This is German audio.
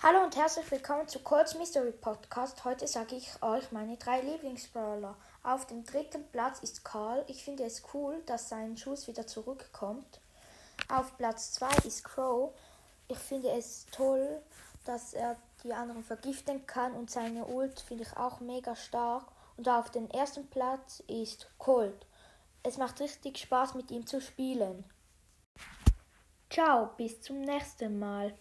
Hallo und herzlich willkommen zu Colts Mystery Podcast. Heute sage ich euch meine drei Lieblingsbrawler. Auf dem dritten Platz ist Karl. Ich finde es cool, dass sein Schuss wieder zurückkommt. Auf Platz 2 ist Crow. Ich finde es toll, dass er die anderen vergiften kann und seine Ult finde ich auch mega stark. Und auf dem ersten Platz ist Colt. Es macht richtig Spaß mit ihm zu spielen. Ciao, bis zum nächsten Mal.